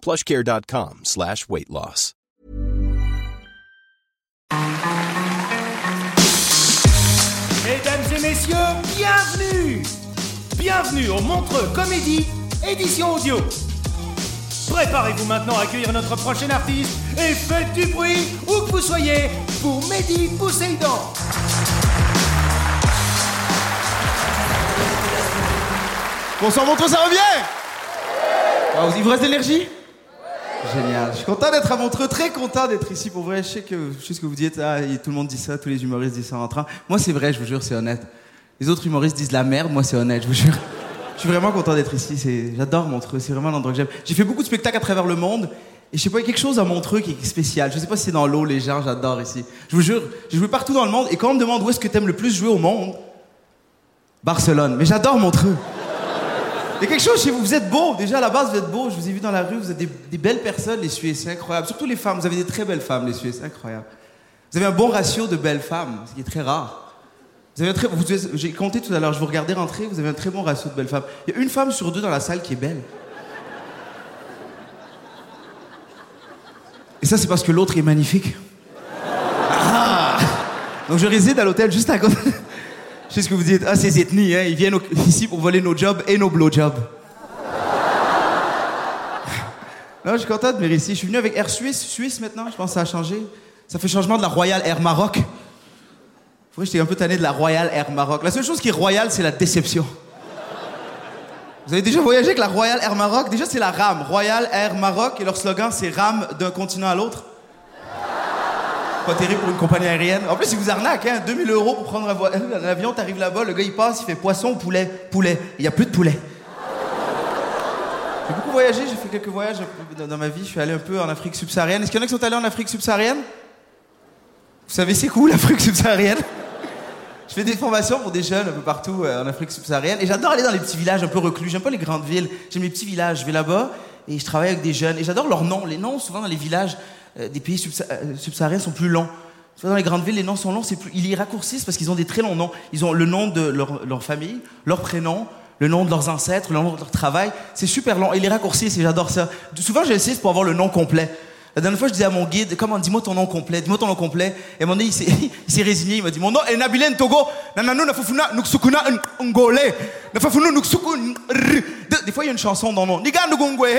plushcare.com slash weight loss. Mesdames et messieurs, bienvenue Bienvenue au Montreux Comédie, édition audio. Préparez-vous maintenant à accueillir notre prochain artiste et faites du bruit où que vous soyez pour Mehdi Pousseidon. Bonsoir Montreux, ça revient Ah, vous- Il vous reste d'énergie Génial. Je suis content d'être à Montreux, très content d'être ici. Pour vrai, je sais que je sais ce que vous dites. Ah, tout le monde dit ça, tous les humoristes disent ça en rentrant. Moi, c'est vrai, je vous jure, c'est honnête. Les autres humoristes disent la merde, moi, c'est honnête, je vous jure. Je suis vraiment content d'être ici. J'adore Montreux. C'est vraiment un endroit que j'aime. J'ai fait beaucoup de spectacles à travers le monde. Et je sais pas, il y a quelque chose à Montreux qui est spécial. Je sais pas si c'est dans l'eau, les gens, j'adore ici. Je vous jure, j'ai joué partout dans le monde. Et quand on me demande où est-ce que t'aimes le plus jouer au monde, Barcelone. Mais j'adore Montreux. Il y a quelque chose chez vous, vous êtes beau. Déjà à la base, vous êtes beau. Je vous ai vu dans la rue, vous êtes des, belles personnes, les Suisses, c'est incroyable. Surtout les femmes, vous avez des très belles femmes, les Suisses, incroyable. Vous avez un bon ratio de belles femmes, ce qui est très rare. Vous avez un très, j'ai compté tout à l'heure, je vous regardais rentrer, vous avez un très bon ratio de belles femmes. Il y a une femme sur deux dans la salle qui est belle. Et ça, c'est parce que l'autre est magnifique. Ah Donc je réside à l'hôtel juste à côté. Sais ce que vous dites. Ah, ces ethnies, hein, ils viennent ici pour voler nos jobs et nos blowjobs. Non, je suis content de venir ici. Je suis venu avec Air Suisse, Suisse maintenant. Je pense que ça a changé. Ça fait changement de la Royal Air Maroc. Que j'étais un peu tanné de la Royal Air Maroc? La seule chose qui est royale, c'est la déception. Vous avez déjà voyagé avec la Royal Air Maroc? Déjà, c'est la RAM. Royal Air Maroc. Et leur slogan, c'est RAM d'un continent à l'autre. Pas terrible pour une compagnie aérienne. En plus, ils vous arnaquent, hein. 2000 euros pour prendre un, avion, t'arrives là-bas, le gars il passe, il fait poisson, poulet, poulet. Il y a plus de poulet. J'ai beaucoup voyagé, j'ai fait quelques voyages dans- ma vie. Je suis allé un peu en Afrique subsaharienne. Est-ce qu'il y en a qui sont allés en Afrique subsaharienne? Vous savez c'est où l'Afrique subsaharienne? Je fais des formations pour des jeunes un peu partout euh, en Afrique subsaharienne et j'adore aller dans les petits villages un peu reclus. J'aime pas les grandes villes, j'aime les petits villages. Je vais là-bas et je travaille avec des jeunes et j'adore leurs noms. Les noms, souvent dans les villages des pays euh, subsahariens sont plus. Souvent dans les grandes villes, les noms sont longs, plus... ils les raccourcissent parce qu'ils ont des très longs noms. Ils ont le nom de leur, famille, leur prénom, le nom de leurs ancêtres, le nom de leur travail. C'est super long. Et les raccourcissent et j'adore ça. Souvent, j'essaie pour avoir le nom complet. La dernière fois, je disais à mon guide, comment, dis-moi ton nom complet, dis-moi ton nom complet. Et à un il s'est, résigné, il m'a dit, mon nom est Nabilen Togo, nananu nafufuna nuksukuna ngole, nafufunu nuksuku nr. Des- fois, il y a une chanson dans le nom. Niga nugungwe,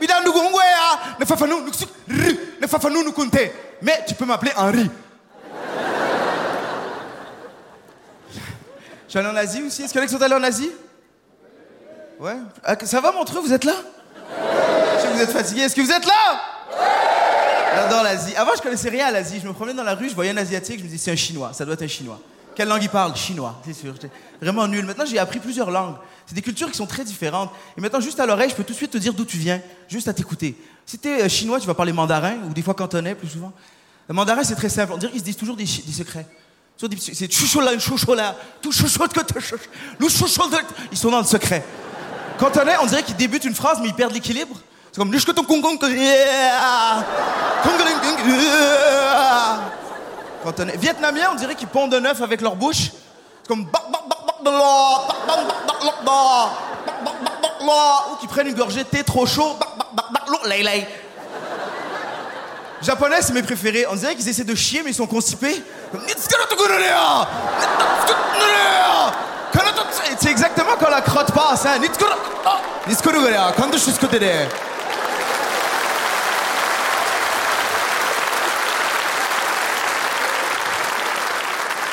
mida nugungwea, nafafanu nuksuk r, nafafanu nukunte. Mais tu peux m'appeler Henri. Je suis allé en Asie aussi. Est-ce qu'il y en a qui sont allés en Asie? Ouais. Ah, ça va, Montreux, vous êtes là? Je sais que vous êtes fatigué. Est-ce que vous êtes là? J'adore l'Asie. Avant, je connaissais rien à l'Asie. Je me promenais dans la rue, je voyais un Asiatique, je me disais, c'est un Chinois, ça doit être un Chinois. Quelle langue il parle Chinois, c'est sûr. Vraiment nul. Maintenant, j'ai appris plusieurs langues. C'est des cultures qui sont très différentes. Et maintenant, juste à l'oreille, je peux tout de suite te dire d'où tu viens, juste à t'écouter. Si t'es euh, chinois, tu vas parler mandarin, ou des fois cantonais, plus souvent. Le mandarin, c'est très simple. On dirait qu'ils se disent toujours des, secrets. C'est chouchoula, chouchoula, tout chouchoute que. Ils sont dans le secret. Cantonais, on dirait qu'ils débutent une phrase, mais ils perdent l'équilibre. C'est comme ton Cantonais. Vietnamien, on dirait qu'ils pondent un œuf avec leur bouche. Comme de ou qu'ils prennent une gorgée de thé trop chaud. Japonais, c'est mes préférés. On dirait qu'ils essaient de chier, mais ils sont constipés. C'est exactement quand la crotte passe. Hein.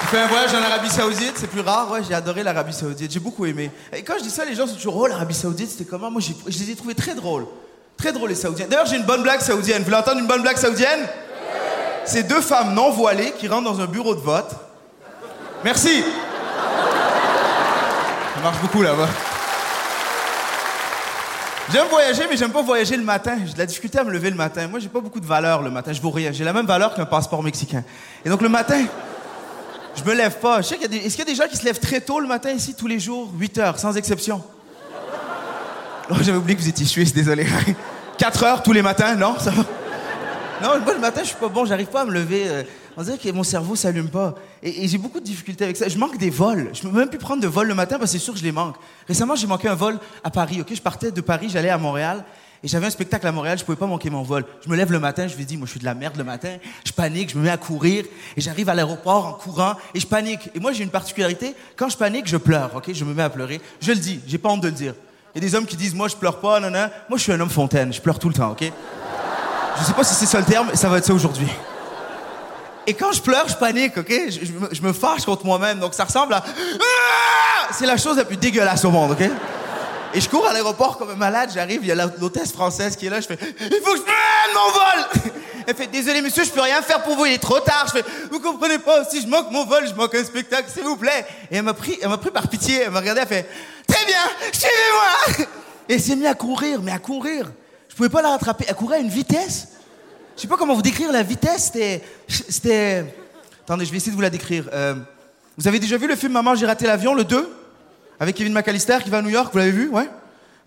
Fait un voyage en Arabie Saoudite, c'est plus rare, ouais, j'ai adoré l'Arabie Saoudite, j'ai beaucoup aimé. Et quand je dis ça, les gens sont toujours, oh, l'Arabie Saoudite, c'était comment? Moi, je les ai trouvés très drôles. Très drôles, les Saoudiens. D'ailleurs, j'ai une bonne blague saoudienne. Vous voulez entendre une bonne blague saoudienne? C'est deux femmes non voilées qui rentrent dans un bureau de vote. Merci Ça marche beaucoup là-bas. J'aime voyager, mais j'aime pas voyager le matin. J'ai de la difficulté à me lever le matin. Moi, j'ai pas beaucoup de valeur le matin. Je vaux rien. J'ai la même valeur qu'un passeport mexicain. Et donc, le matin, je me lève pas. Est-ce qu'il y a des gens qui se lèvent très tôt le matin ici, tous les jours? 8 heures, sans exception. Oh, j'avais oublié que vous étiez suisse, désolé. 4 heures tous les matins, non? Ça va? Non, le matin, je suis pas bon. J'arrive pas à me lever. euh, On dirait que mon cerveau s'allume pas. Et, et j'ai beaucoup de difficultés avec ça. Je manque des vols. Je peux même plus prendre de vol le matin parce que c'est sûr que je les manque. Récemment, j'ai manqué un vol à Paris. Ok, je partais de Paris, j'allais à Montréal. Et j'avais un spectacle à Montréal, je pouvais pas manquer mon vol. Je me lève le matin, je me dis, moi je suis de la merde le matin, je panique, je me mets à courir, et j'arrive à l'aéroport en courant, et je panique. Et moi j'ai une particularité, quand je panique, je pleure, ok? Je me mets à pleurer. Je le dis, j'ai pas honte de le dire. Il y a des hommes qui disent, moi je pleure pas, non, non. Moi je suis un homme fontaine, je pleure tout le temps, ok? Je sais pas si c'est ça le terme, ça va être ça aujourd'hui. Et quand je pleure, je panique, ok? Je, je me fâche contre moi-même, donc ça ressemble à. Ah! C'est la chose la plus dégueulasse au monde, ok? Et je cours à l'aéroport comme un malade, j'arrive, il y a l'hôtesse française qui est là, je fais Il faut que je prenne mon vol Elle fait Désolé monsieur, je peux rien faire pour vous, il est trop tard. Je fais Vous comprenez pas, si je manque mon vol, je manque un spectacle, s'il vous plaît. Et elle m'a pris, pris par pitié, elle m'a regardé, elle fait Très bien, suivez-moi Et elle s'est mise à courir, mais à courir. Je pouvais pas la rattraper, elle courait à une vitesse. Je sais pas comment vous décrire la vitesse, c'était. C'était. Attendez, je vais essayer de vous la décrire. Euh, vous avez déjà vu le film Maman, j'ai raté l'avion, le 2 Avec Kevin McAllister qui va à New York, vous l'avez vu, ouais Vous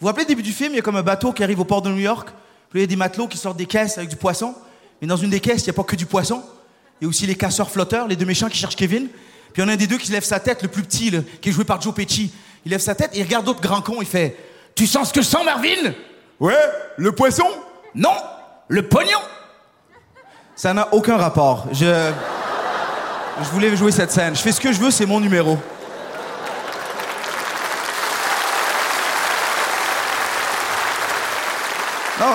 vous rappelez le début du film, il y a comme un bateau qui arrive au port de New York, puis il y a des matelots qui sortent des caisses avec du poisson, mais dans une des caisses, il n'y a pas que du poisson, il y a aussi les casseurs flotteurs, les deux méchants qui cherchent Kevin, puis il y en a un des deux qui lève sa tête, le plus petit, là, qui est joué par Joe Pesci. Il lève sa tête et il regarde d'autres grands cons, il fait « Tu sens ce que je sens, Marvin ?» Ouais, le poisson? Non, le pognon Ça n'a aucun rapport. Je... Je voulais jouer cette scène. Je fais ce que je veux, c'est mon numéro. Non,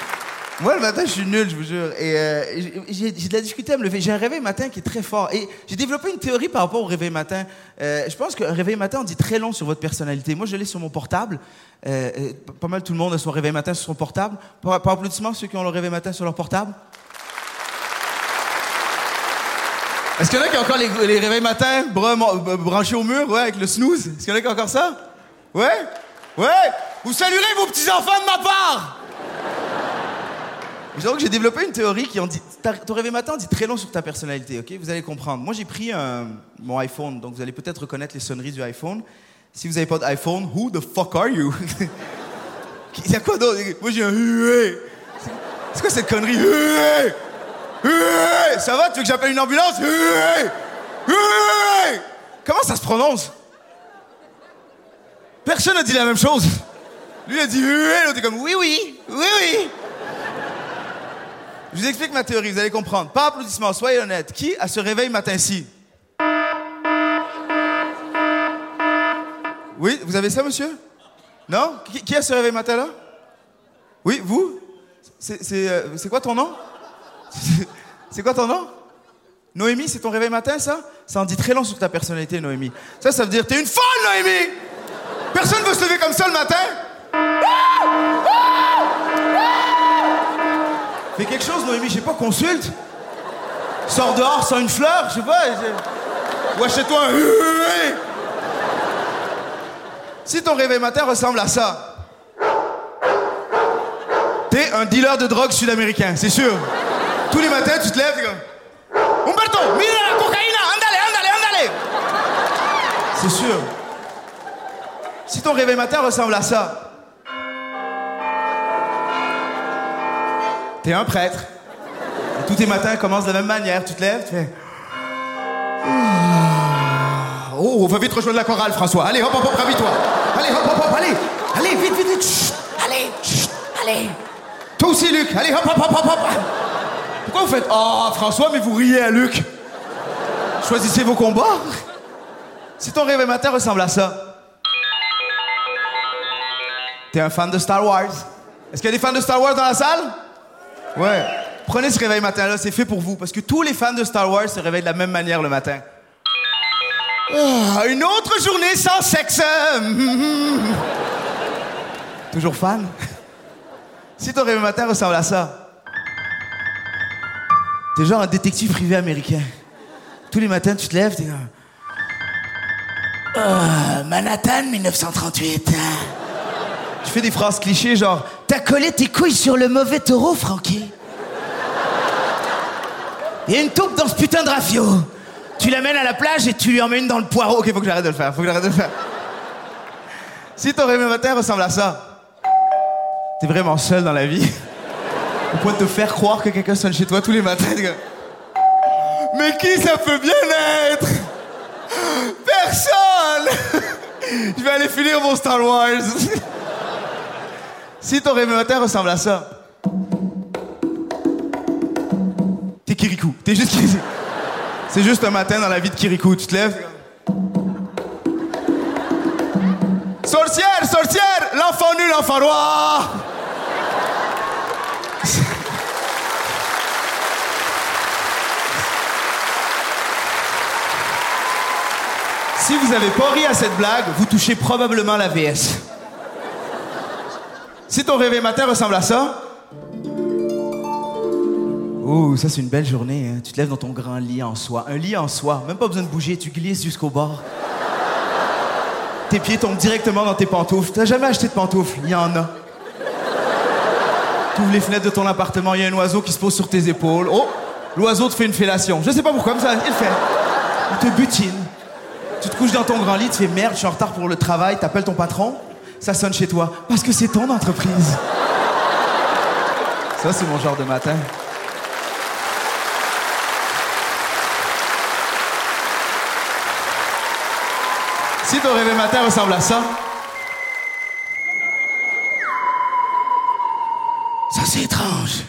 moi le matin je suis nul, je vous jure. Et euh, j'ai- de la difficulté. J'ai un réveil matin qui est très fort. Et j'ai développé une théorie par rapport au réveil matin. Euh, je pense qu'un réveil matin on dit très long sur votre personnalité. Moi je l'ai sur mon portable. Euh, pas mal tout le monde a son réveil matin sur son portable. Par, par applaudissement ceux qui ont le réveil matin sur leur portable. Est-ce qu'il y en a qui ont encore les, réveils matins branchés au mur, avec le snooze? Est-ce qu'il y en a qui ont encore ça? Ouais? Ouais? Vous saluerez vos petits-enfants de ma part! Donc j'ai développé une théorie qui en dit... Ton réveil matin dit très long sur ta personnalité, ok? Vous allez comprendre. Moi, j'ai pris un- mon iPhone, donc vous allez peut-être reconnaître les sonneries du iPhone. Si vous n'avez pas d'iPhone, who the fuck are you? Il y a quoi d'autre? Moi, j'ai un... Hué. C'est quoi cette connerie? Hué. Hué. Ça va? Tu veux que j'appelle une ambulance? Hué. Hué. Comment ça se prononce? Personne n'a dit la même chose. Lui a dit hué, l'autre est comme oui, oui, oui, oui. Je vous explique ma théorie, vous allez comprendre. Pas applaudissement, soyez honnête. Qui a ce réveil matin-ci? Oui, vous avez ça, monsieur? Non? Qui, a ce réveil matin-là? Oui, vous? C'est euh, quoi ton nom? C'est- quoi ton nom? Noémie, c'est ton réveil matin, ça? Ça en dit très long sur ta personnalité, Noémie. Ça, ça veut dire t'es une folle, Noémie! Personne veut se lever comme ça le matin? Fais quelque chose, Noémie, je sais pas, consulte. Sors dehors, sors une fleur, je sais pas. Ou achète-toi un. Si ton réveil matin ressemble à ça, t'es un dealer de drogue sud-américain, c'est sûr. Tous les matins, tu te lèves, t'es comme. Humberto, mira la cocaïna, andale, andale, andale. C'est sûr. Si ton réveil matin ressemble à ça, T'es un prêtre. Tous tes matins commencent de la même manière. Tu te lèves, tu fais. Ah. Oh, va vite rejoindre la chorale, François. Allez, hop, hop, hop, ravis-toi. Allez, hop, hop, hop, allez. Allez, vite, vite, vite. Chut. Allez, chut. allez. Toi aussi, Luc. Allez, hop, hop, hop, hop, hop. Pourquoi vous faites Oh, François, mais vous riez à Luc Choisissez vos combats. Si ton réveil matin ressemble à ça, t'es un fan de Star Wars. Est-ce qu'il y a des fans de Star Wars dans la salle? Ouais. Prenez ce réveil matin-là, c'est fait pour vous. Parce que tous les fans de Star Wars se réveillent de la même manière le matin. Ah, une autre journée sans sexe. Toujours fan? Si ton réveil matin ressemble à ça, t'es genre un détective privé américain. Tous les matins, tu te lèves, t'es comme... Ah, Manhattan 1938. Tu fais des phrases clichés genre T'as collé tes couilles sur le mauvais taureau, Frankie. Il y a une taupe dans ce putain de rafio. Tu l'amènes à la plage et tu lui en mets une dans le poireau. Ok, faut que j'arrête de le faire, faut que j'arrête de le faire. Si ton matin ressemble à ça, t'es vraiment seul dans la vie. Au point de te faire croire que quelqu'un sonne chez toi tous les matins. Mais qui ça peut bien être? Personne Je vais aller finir mon Star Wars. Si ton matin ressemble à ça, t'es Kirikou. T'es juste Kirikou. C'est juste un matin dans la vie de Kirikou. Tu te lèves. Sorcière, sorcière, l'enfant nu, l'enfant roi. Si vous avez pas ri à cette blague, vous touchez probablement la VS. Si ton réveil matin ressemble à ça. Oh, ça c'est une belle journée. hein. Tu te lèves dans ton grand lit en soie. Un lit en soie, même pas besoin de bouger, tu glisses jusqu'au bord. Tes pieds tombent directement dans tes pantoufles. T'as jamais acheté de pantoufles? Il y en a. Tu ouvres les fenêtres de ton appartement, il y a un oiseau qui se pose sur tes épaules. Oh, l'oiseau te fait une fellation. Je sais pas pourquoi, mais ça, il fait. Il te butine. Tu te couches dans ton grand lit, tu fais merde, je suis en retard pour le travail, t'appelles ton patron, ça sonne chez toi. Parce que c'est ton entreprise. Ça, c'est mon genre de matin. Si ton réveil matin ressemble à ça, ça c'est étrange.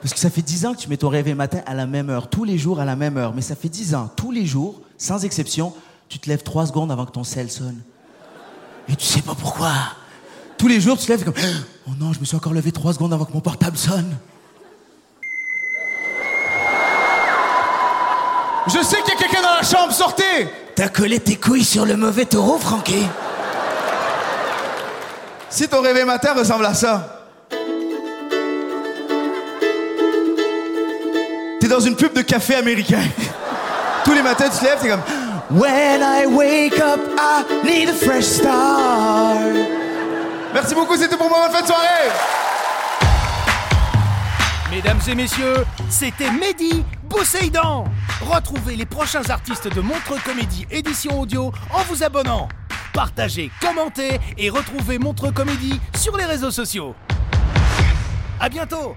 Parce que ça fait 10 ans que tu mets ton réveil matin à la même heure, tous les jours à la même heure. Mais ça fait 10 ans, tous les jours, sans exception, tu te lèves 3 secondes avant que ton sel sonne. Et tu sais pas pourquoi. Tous les jours, tu te lèves comme Oh non, je me suis encore levé 3 secondes avant que mon portable sonne. Je sais qu'il y a quelqu'un dans la chambre, sortez T'as collé tes couilles sur le mauvais taureau, Francky Si ton réveil matin ressemble à ça, t'es dans une pub de café américain. Tous les matins, tu te lèves, t'es comme When I wake up, I need a fresh start. Merci beaucoup, c'était pour moi, bonne fin de soirée Mesdames et messieurs, c'était Mehdi Bousseïdan. Retrouvez les prochains artistes de Montreux Comédie édition audio en vous abonnant. Partagez, commentez et retrouvez Montreux Comédie sur les réseaux sociaux. À bientôt